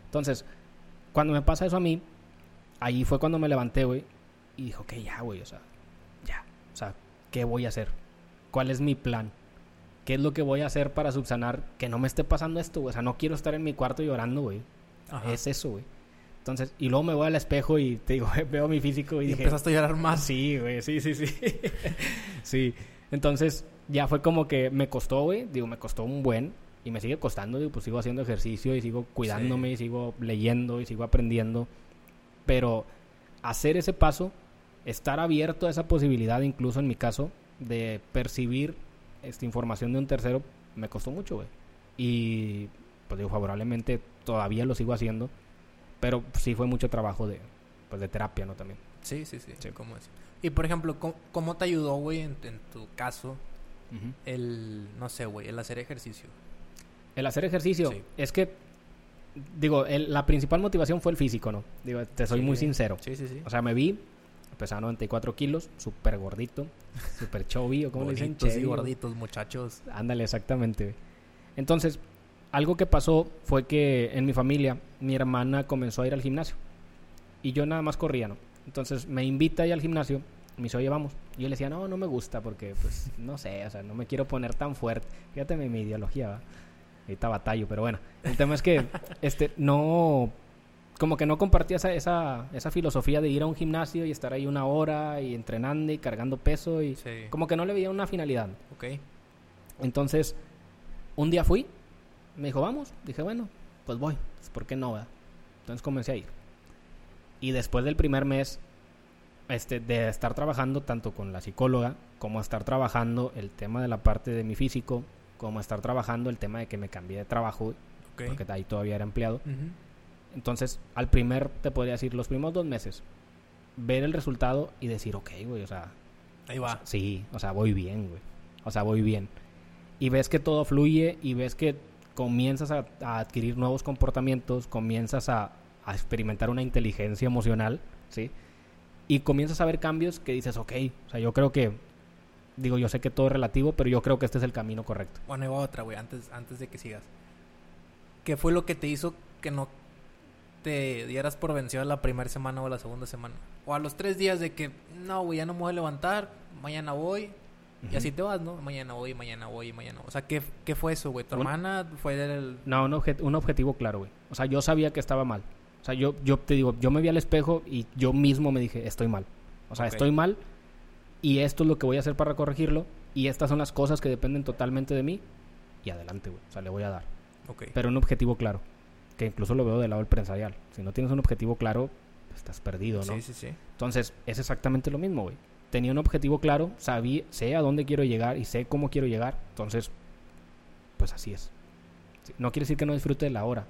Entonces, cuando me pasa eso a mí, ahí fue cuando me levanté, güey, y dijo, ok, ya, güey. O sea, ¿qué voy a hacer? ¿Cuál es mi plan? ¿Qué es lo que voy a hacer para subsanar que no me esté pasando esto, güey? O sea, no quiero estar en mi cuarto llorando, güey. Es eso, güey. Entonces, y luego me voy al espejo y te digo, veo mi físico y, Y dije, empezaste a llorar más. Sí, güey, sí, sí, sí. sí. Entonces, ya fue como que me costó, güey. Digo, me costó un buen. Y me sigue costando, digo, pues sigo haciendo ejercicio y sigo cuidándome y sigo leyendo y sigo aprendiendo. Pero hacer ese paso, estar abierto a esa posibilidad, incluso en mi caso, de percibir esta información de un tercero, me costó mucho, güey. Y, pues digo, favorablemente todavía lo sigo haciendo. Pero sí fue mucho trabajo de, pues, de terapia, ¿no? También. Sí, sí, sí. Sí. ¿Cómo es? Y por ejemplo, ¿cómo, cómo te ayudó, güey, en, en tu caso, el, no sé, güey, el hacer ejercicio? El hacer ejercicio. Sí. Es que, digo, el- la principal motivación fue el físico, ¿no? Digo, te soy Sí. muy sincero. Sí, sí, sí. O sea, me vi, pesaba 94 kilos, súper gordito, súper chubby, o como le dicen, y o- gorditos, muchachos. Ándale, exactamente. Entonces, algo que pasó fue que en mi familia, mi hermana comenzó a ir al gimnasio. Y yo nada más corría, ¿no? Entonces me invita ahí al gimnasio, me dice, oye, vamos. Y yo le decía, no, no me gusta porque, pues, no sé, o sea, no me quiero poner tan fuerte. Fíjate mi, mi ideología, ¿va? Ahorita batallo, pero bueno. El tema es que, este, no, como que no compartía esa, esa, esa filosofía de ir a un gimnasio y estar ahí una hora y entrenando y cargando peso y Sí. como que no le veía una finalidad. Ok. Entonces, un día fui, me dijo, vamos. Dije, bueno, pues voy. Pues, ¿Por qué no? verdad? Entonces comencé a ir. Y después del primer mes este, de estar trabajando tanto con la psicóloga, como estar trabajando el tema de la parte de mi físico, como estar trabajando el tema de que me cambié de trabajo, porque ahí todavía era empleado. Entonces, al primer, te podría decir, los primeros dos meses, ver el resultado y decir, ok, güey, o sea, Ahí va. Sí, o sea, voy bien, güey. O sea, voy bien. Y ves que todo fluye y ves que comienzas a, a adquirir nuevos comportamientos, comienzas a, a experimentar una inteligencia emocional, ¿sí? Y comienzas a ver cambios que dices, ok, o sea, yo creo que, digo, yo sé que todo es relativo, pero yo creo que este es el camino correcto. Bueno, ahí va otra, güey, antes, antes de que sigas. ¿Qué fue lo que te hizo que no te dieras por vencido la primera semana o la segunda semana? O a los tres días de que, no, güey, ya no me voy a levantar, mañana voy. Y así te vas, ¿no? Mañana voy, mañana voy, mañana voy. O sea, ¿qué, qué fue eso, güey? ¿Tu Un- hermana fue el... No, un, obje- un objetivo claro, güey. O sea, yo sabía que estaba mal. O sea, yo, yo te digo, yo me vi al espejo y yo mismo me dije, estoy mal. O sea, estoy mal y esto es lo que voy a hacer para corregirlo y estas son las cosas que dependen totalmente de mí y adelante, güey. O sea, le voy a dar. Pero un objetivo claro, que incluso lo veo del lado empresarial. Si no tienes un objetivo claro, estás perdido, ¿no? Sí, sí, sí. Entonces, es exactamente lo mismo, güey. Tenía un objetivo claro, sabía, sé a dónde quiero llegar y sé cómo quiero llegar. Entonces, pues así es. No quiere decir que no disfrute de la hora.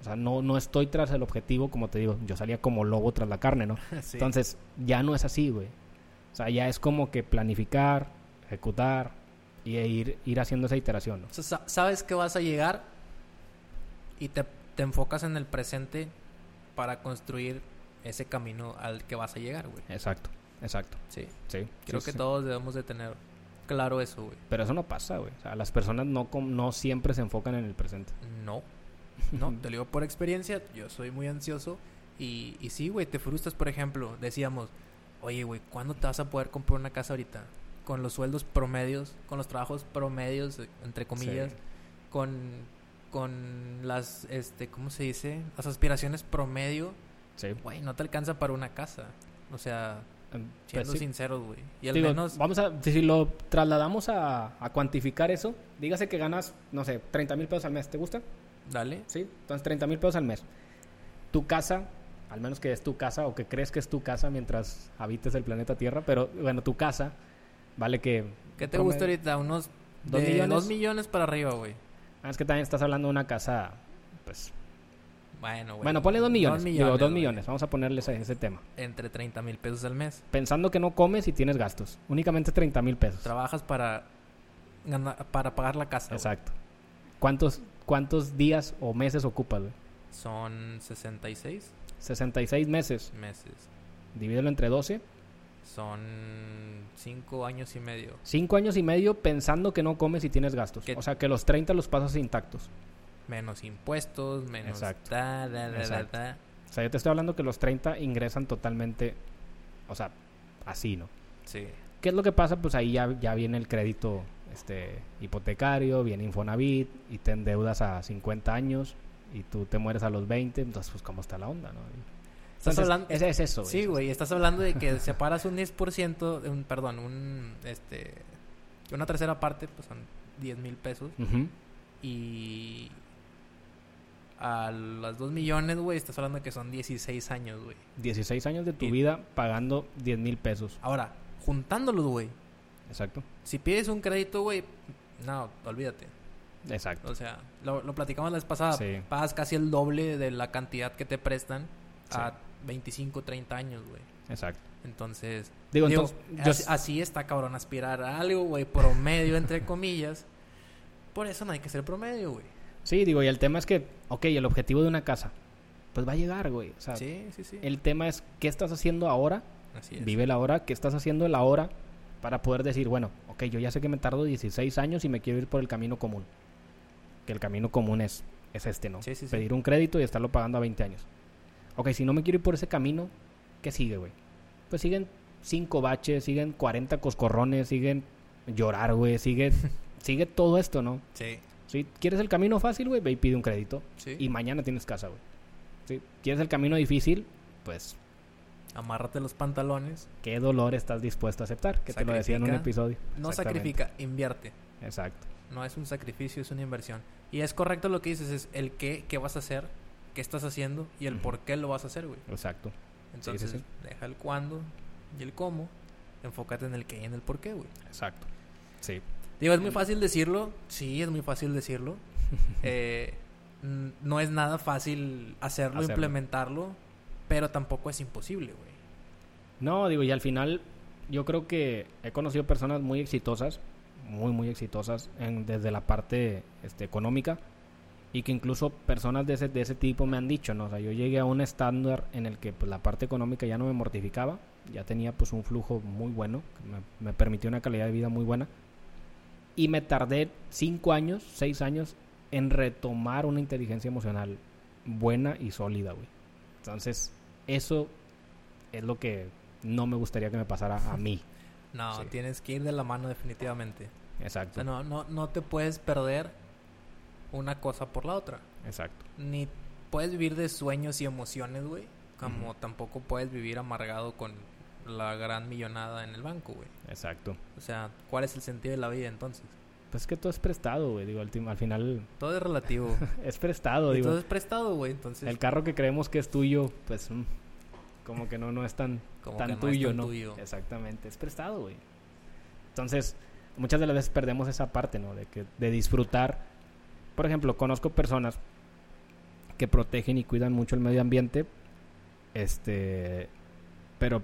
O sea, no, no estoy tras el objetivo, como te digo, yo salía como lobo tras la carne, ¿no? Sí. Entonces, ya no es así, güey. O sea, ya es como que planificar, ejecutar y ir, ir haciendo esa iteración, ¿no? O sea, sa- sabes que vas a llegar y te, te enfocas en el presente para construir ese camino al que vas a llegar, güey. Exacto, exacto. Sí. Sí. Creo sí, que sí. todos debemos de tener claro eso, güey. Pero eso no pasa, güey. O sea, las personas no, com- no siempre se enfocan en el presente. No. No, te lo digo por experiencia. Yo soy muy ansioso. Y, y sí, güey, te frustras, por ejemplo. Decíamos, oye, güey, ¿cuándo te vas a poder comprar una casa ahorita? Con los sueldos promedios, con los trabajos promedios, entre comillas, Sí. con, con las, este, ¿cómo se dice? Las aspiraciones promedio. Sí. Güey, no te alcanza para una casa. O sea, Em, siendo pues sí. sinceros, güey. Y al Digo, menos... Vamos a, si lo trasladamos a, a cuantificar eso, dígase que ganas, no sé, 30 mil pesos al mes, ¿te gusta? Dale. Sí, entonces 30 mil pesos al mes. Tu casa, al menos que es tu casa o que crees que es tu casa mientras habites el planeta Tierra, pero bueno, tu casa vale que... ¿Qué te promedio- gusta ahorita? Unos... ¿Dos millones? Dos millones para arriba, güey. Ah, es que también estás hablando de una casa, pues... Bueno, güey. Bueno, ponle 2 millones. Dos Digo, dos güey. millones. Vamos a ponerle ese, ese tema. Entre 30 mil pesos al mes. Pensando que no comes y tienes gastos. Únicamente 30 mil pesos. Trabajas para para pagar la casa. güey. Exacto. ¿Cuántos, ¿Cuántos días o meses ocupas, güey? Son 66 66 meses. meses. Divídelo entre 12. Son 5 años y medio. 5 años y medio pensando que no comes y tienes gastos. Que- O sea que los 30 los pasas intactos. Menos impuestos, menos... Exacto. da, da, da, Exacto. da. O sea, yo te estoy hablando que los 30 ingresan totalmente, o sea, así, ¿no? Sí. ¿Qué es lo que pasa? Pues ahí ya, ya viene el crédito este, hipotecario, viene Infonavit y te endeudas a 50 años y tú te mueres a los 20, entonces pues cómo está la onda, ¿no? Estás Entonces, hablando... ese es eso. Sí, eso es- güey. Estás hablando de que separas un 10%, de un, perdón, un... Este... Una tercera parte, pues son 10 mil pesos. Y... A las 2 millones, güey, estás hablando de que son 16 años, güey. 16 años de tu Y- vida pagando 10 mil pesos. Ahora, juntándolos, güey. Exacto. Si pides un crédito, güey, no, olvídate. Exacto. O sea, lo, lo platicamos la vez pasada. Sí. Pagas casi el doble de la cantidad que te prestan Sí. a 25, 30 años, güey. Exacto. Entonces, Digo, digo, entonces, yo así, está cabrón aspirar a algo, güey, promedio, entre comillas. Por eso no hay que ser promedio, güey. Sí, digo, y el tema es que, ok, el objetivo de una casa, pues va a llegar, güey. O sea, Sí, sí, sí. el tema es qué estás haciendo ahora, Así es. vive la hora, qué estás haciendo la hora para poder decir, bueno, ok, yo ya sé que me tardo 16 años y me quiero ir por el camino común. Que el camino común es es este, ¿no? Sí, sí, sí. Pedir un crédito y estarlo pagando a 20 años. Ok, si no me quiero ir por ese camino, ¿qué sigue, güey? Pues siguen cinco baches, siguen 40 coscorrones, siguen llorar, güey, sigue, sigue todo esto, ¿no? Sí. Si quieres el camino fácil, güey, ve y pide un crédito. Sí. Y mañana tienes casa, güey. Si quieres el camino difícil, pues, Amárrate los pantalones. ¿qué dolor estás dispuesto a aceptar? Que te lo decía en un episodio. No sacrifica, invierte. Exacto. No es un sacrificio, es una inversión. Y es correcto lo que dices, es el qué, qué vas a hacer, qué estás haciendo y el Ujú. por qué lo vas a hacer, güey. Exacto. Entonces, sí. deja el cuándo y el cómo. Enfócate en el qué y en el por qué, güey. Exacto. Sí. Digo, es muy fácil decirlo. Sí, es muy fácil decirlo. Eh, no es nada fácil hacerlo, Hacerlo. implementarlo. Pero tampoco es imposible, güey. No, digo, y al final yo creo que he conocido personas muy exitosas, muy, muy exitosas en- desde la parte este, económica y que incluso personas de ese, de ese tipo me han dicho, ¿no? O sea, yo llegué a un estándar en el que pues, la parte económica ya no me mortificaba, ya tenía pues un flujo muy bueno, que me, me permitió una calidad de vida muy buena y me tardé cinco años, seis años en retomar una inteligencia emocional buena y sólida, güey. Entonces, eso es lo que no me gustaría que me pasara a mí. No, Sí. tienes que ir de la mano definitivamente. O Exacto. sea, no, no, no te puedes perder una cosa por la otra. Exacto. Ni puedes vivir de sueños y emociones, güey. Como tampoco puedes vivir amargado con la gran millonada en el banco, güey. Exacto. O sea, ¿cuál es el sentido de la vida entonces? Pues es que todo es prestado, güey. Digo, al, final Todo es relativo. es prestado, y digo. todo es prestado, güey. Entonces, El carro que creemos que es tuyo, pues mm, como que no, no es tan, Como tan que no es tan ¿no? tuyo. Exactamente, es prestado, güey. Entonces, muchas de las veces perdemos esa parte, ¿no? De, que, de disfrutar. Por ejemplo, conozco personas que protegen y cuidan mucho el medio ambiente, este, pero,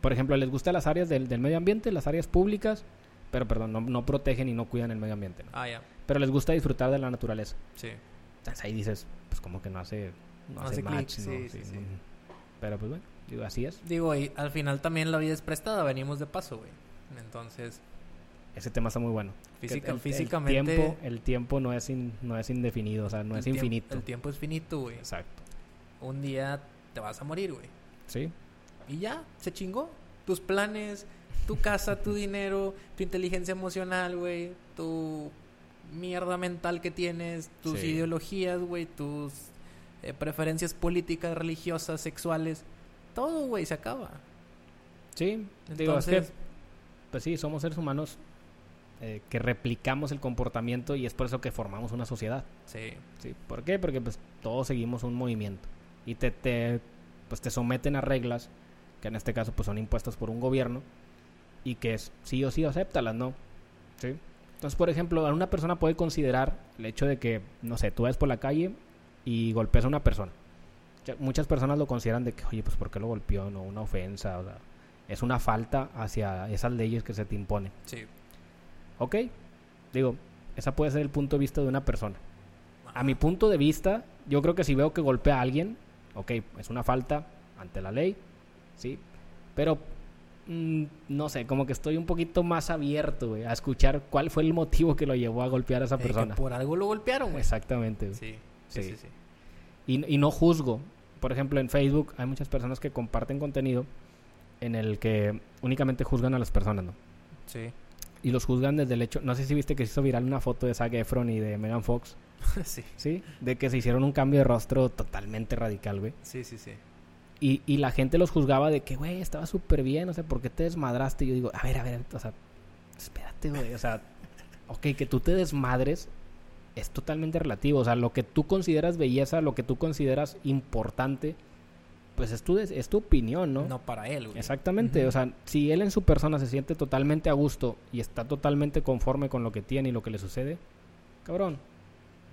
por ejemplo, les gustan las áreas del, del medio ambiente, las áreas públicas, pero, perdón, no, no protegen y no cuidan el medio ambiente, ¿no? Ah, ya. Pero les gusta disfrutar de la naturaleza. Sí. Entonces ahí dices, pues como que no hace, no No hace hace sí, sí, sí. Pero pues bueno, digo, así es. Digo, y al final también la vida es prestada. Venimos de paso, güey. Entonces, Ese tema está muy bueno. física, el- físicamente... El tiempo, el tiempo no, es in- no es indefinido, o sea, no es infinito. El tiempo es finito, güey. Exacto. Un día te vas a morir, güey. ¿Sí? Y ya, se chingó. Tus planes, tu casa, tu dinero, tu inteligencia emocional, güey. Tu mierda mental que tienes, tus Sí. ideologías, güey. Tus eh, preferencias políticas, religiosas, sexuales. Todo, güey, se acaba. Sí, digo, es que, Entonces, pues sí, somos seres humanos eh, que replicamos el comportamiento y es por eso que formamos una sociedad. sí. ¿sí? ¿Por qué? Porque pues todos seguimos un movimiento y te, te, pues, te someten a reglas que en este caso pues son impuestas por un gobierno y que es sí o sí acéptalas, ¿no? ¿Sí? Entonces, por ejemplo, una persona puede considerar el hecho de que, no sé, tú vas por la calle y golpeas a una persona. Muchas personas lo consideran de que, oye, pues ¿por qué lo golpeó? No, una ofensa, o sea, es una falta hacia esas leyes que se te imponen. Sí. ¿Ok? Digo, esa puede ser el punto de vista de una persona. A mi punto de vista, yo creo que si veo que golpea a alguien, ok, es una falta ante la ley, ¿sí? Pero, mm, no sé, como que estoy un poquito más abierto, güey, a escuchar cuál fue el motivo que lo llevó a golpear a esa que persona. por algo lo golpearon, güey. Exactamente. güey. Sí, sí, Sí. sí, sí. Y, y no juzgo. Por ejemplo, en Facebook hay muchas personas que comparten contenido en el que únicamente juzgan a las personas, ¿no? Sí. Y los juzgan desde el hecho... No sé si viste que se hizo viral una foto de Zac Efron y de Megan Fox. sí. ¿Sí? De que se hicieron un cambio de rostro totalmente radical, güey. Sí, sí, sí. Y, y la gente los juzgaba de que, güey, estaba súper bien, o sea, ¿por qué te desmadraste? Y yo digo, a ver, a ver, o sea, espérate, güey, o sea, ok, que tú te desmadres es totalmente relativo, o sea, lo que tú consideras belleza, lo que tú consideras importante, pues es tu, es tu opinión, ¿no? No para él, güey. Exactamente, o sea, si él en su persona se siente totalmente a gusto y está totalmente conforme con lo que tiene y lo que le sucede, cabrón,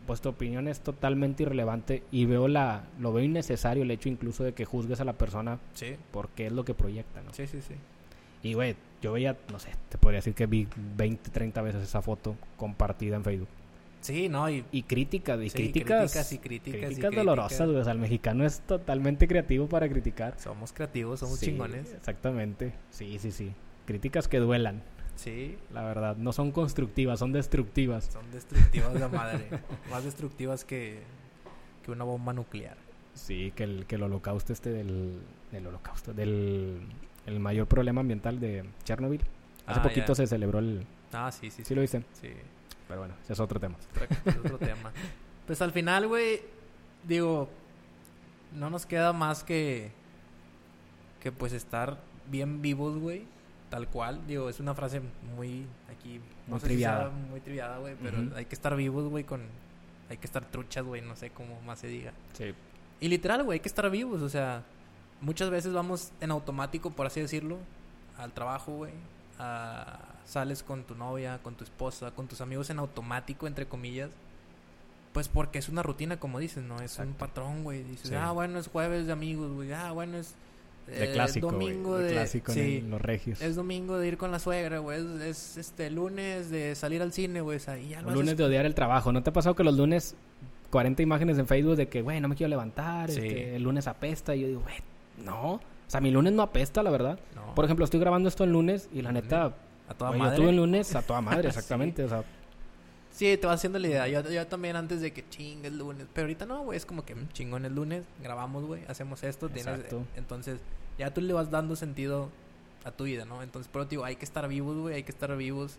pues tu opinión es totalmente irrelevante y veo la, lo veo innecesario el hecho incluso de que juzgues a la persona Sí, porque es lo que proyecta, ¿no? sí, sí, sí. Y güey, yo veía, no sé, te podría decir que vi 20, 30 veces esa foto compartida en Facebook. Sí, no, y Y críticas, y Sí, críticas, críticas y críticas y críticas dolorosas, güey. O sea, el mexicano es totalmente creativo para criticar. somos creativos, somos Sí, chingones. Exactamente. Sí, sí, sí. Críticas que duelan, Sí, la verdad. No son constructivas, son destructivas. son destructivas de madre. Más destructivas que, que una bomba nuclear. Sí, que el, que el holocausto este del, del holocausto, del el mayor problema ambiental de Chernobyl. Hace Ah, poquito se celebró el... Ah, sí, sí, ¿Sí sí. lo viste? Sí. Pero bueno, ese es otro tema. Otra- otro tema. Pues al final, güey, digo, no nos queda más que que pues estar bien vivos, güey, tal cual. Digo, es una frase muy aquí Muy sé si triviada. sea muy triviada, güey, pero Ujú. hay que estar vivos, güey, con hay que estar truchas, güey, no sé cómo más se diga. Sí. Y literal, güey, hay que estar vivos, o sea, muchas veces vamos en automático, por así decirlo, al trabajo, güey. Sales con tu novia, con tu esposa, con tus amigos en automático, entre comillas. Pues porque es una rutina, como dices, ¿no? Es un patrón, güey. Dices, Sí. ah, bueno, es jueves de amigos, güey. Ah, bueno, es De eh, clásico, domingo de de... clásico sí, los regios. es domingo de ir con la suegra, güey. Es, es, este lunes de salir al cine, güey. Haces lunes de odiar el trabajo. ¿No te ha pasado que los lunes 40 imágenes en Facebook de que, güey, no me quiero levantar, Sí. este, el lunes apesta? Y yo digo, güey, no. O sea, mi lunes no apesta, la verdad. No, Por ejemplo, estoy grabando esto el lunes y la neta, a toda yo madre. tuve el lunes a toda madre, exactamente. O sea, Sí, te vas haciendo la idea. Yo, yo también antes de que chingue el lunes. Pero ahorita no, güey. Es como que mm, chingón el lunes. Grabamos, güey. Hacemos esto. Tienes, Exacto. entonces, ya tú le vas dando sentido a tu vida, ¿no? Entonces, pero digo, hay que estar vivos, güey. Hay que estar vivos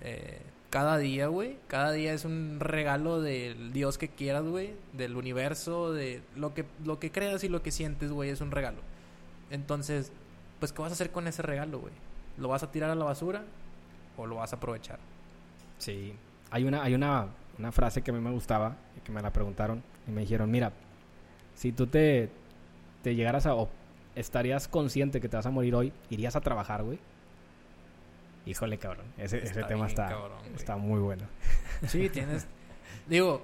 eh, cada día, güey. Cada día es un regalo del Dios que quieras, güey. Del universo, de lo que, lo que creas y lo que sientes, güey. Es un regalo. Entonces, pues, ¿qué vas a hacer con ese regalo, güey? ¿Lo vas a tirar a la basura o lo vas a aprovechar? sí. Hay una, hay una, una frase que a mí me gustaba, y que me la preguntaron y me dijeron, mira, si tú te, te llegaras a... o estarías consciente que te vas a morir hoy, ¿irías a trabajar, güey? Híjole, cabrón. Ese, tema está, cabrón, está muy bueno. Sí, tienes. Digo,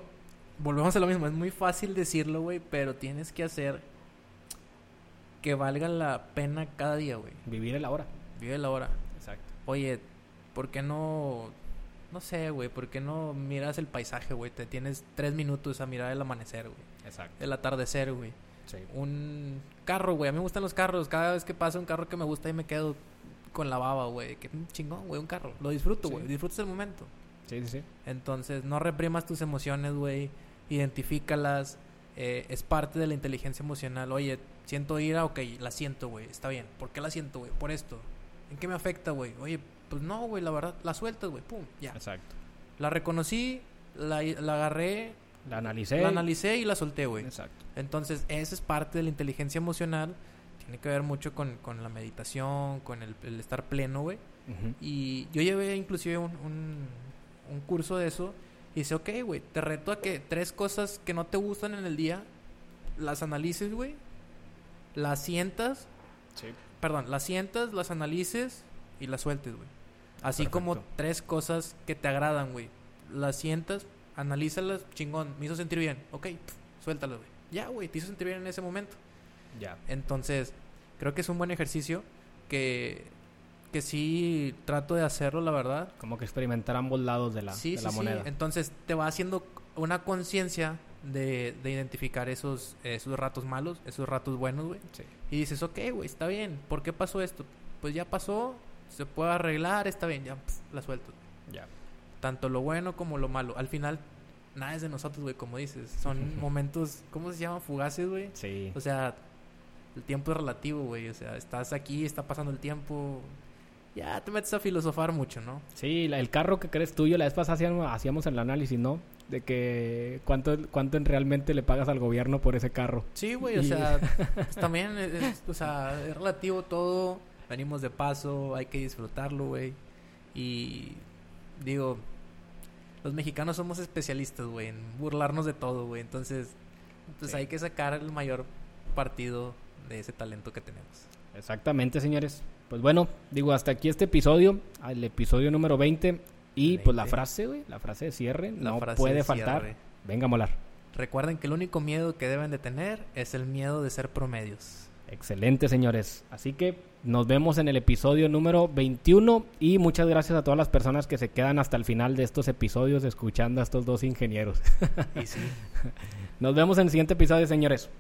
volvemos a lo mismo. Es muy fácil decirlo, güey, pero tienes que hacer que valga la pena cada día, güey. Vivir el ahora. Vive la hora. Exacto. Oye, ¿por qué no.? No sé, güey, ¿por qué no miras el paisaje, güey? Te tienes tres minutos a mirar el amanecer, güey. Exacto. El atardecer, güey. Sí. Un carro, güey. A mí me gustan los carros. Cada vez que pasa un carro que me gusta y me quedo con la baba, güey. Que chingón, güey, un carro. Lo disfruto, Sí. güey. Disfrutas el momento. Sí, sí, sí. Entonces, no reprimas tus emociones, güey. Identifícalas. Eh, es parte de la inteligencia emocional. Oye, siento ira, ok, la siento, güey. Está bien. ¿Por qué la siento, güey? Por esto. ¿En qué me afecta, güey? Oye, pues no, güey, la verdad, la sueltas, güey. Pum, ya. Exacto. La reconocí, la, la agarré, La analicé. la analicé y la solté, güey. Exacto. Entonces, esa es parte de la inteligencia emocional. Tiene que ver mucho con, con la meditación, con el, el estar pleno, güey. Y yo llevé inclusive un, un, un curso de eso. Y dice, ok, güey, te reto a que tres cosas que no te gustan en el día, las analices, güey. Las sientas, Sí. perdón, las sientas, las analices y las sueltes, güey. Así como tres cosas que te agradan, güey. Las sientas, analízalas, chingón, me hizo sentir bien. Ok, pf, suéltalas, güey. Ya, güey, te hizo sentir bien en ese momento. Ya. Entonces, creo que es un buen ejercicio que, que sí trato de hacerlo, la verdad. Como que experimentar ambos lados de la, sí, de sí, la sí. moneda. Entonces, te va haciendo una conciencia de, de identificar esos, esos ratos malos, esos ratos buenos, güey. Sí. Y dices, ok, güey, está bien. ¿Por qué pasó esto? Pues ya pasó, se puede arreglar, está bien, ya la suelto. Ya. Tanto lo bueno como lo malo. Al final, nada es de nosotros, güey, como dices. Son momentos, ¿cómo se llaman? Fugaces, güey. Sí. O sea, el tiempo es relativo, güey. O sea, estás aquí, está pasando el tiempo. Ya te metes a filosofar mucho, ¿no? Sí, la- el carro que crees tuyo, la vez pasada hacíamos, hacíamos el análisis, ¿no? De que cuánto, cuánto en realmente le pagas al gobierno por ese carro. Sí, güey. O sea, pues también es, es- o sea, es relativo todo. Venimos de paso, hay que disfrutarlo, güey. Y digo, los mexicanos somos especialistas, güey, en burlarnos de todo, güey. Entonces, pues Sí. hay que sacar el mayor partido de ese talento que tenemos. Exactamente, señores. Pues bueno, digo, hasta aquí este episodio, el episodio número 20. Y pues la 20. frase, güey, la frase de cierre, La no frase puede de faltar. cierre. Venga a molar. Recuerden que el único miedo que deben de tener es el miedo de ser promedios. Excelente, señores. Así que nos vemos en el episodio número 21 y muchas gracias a todas las personas que se quedan hasta el final de estos episodios escuchando a estos dos ingenieros. Y sí. Nos vemos en el siguiente episodio, señores.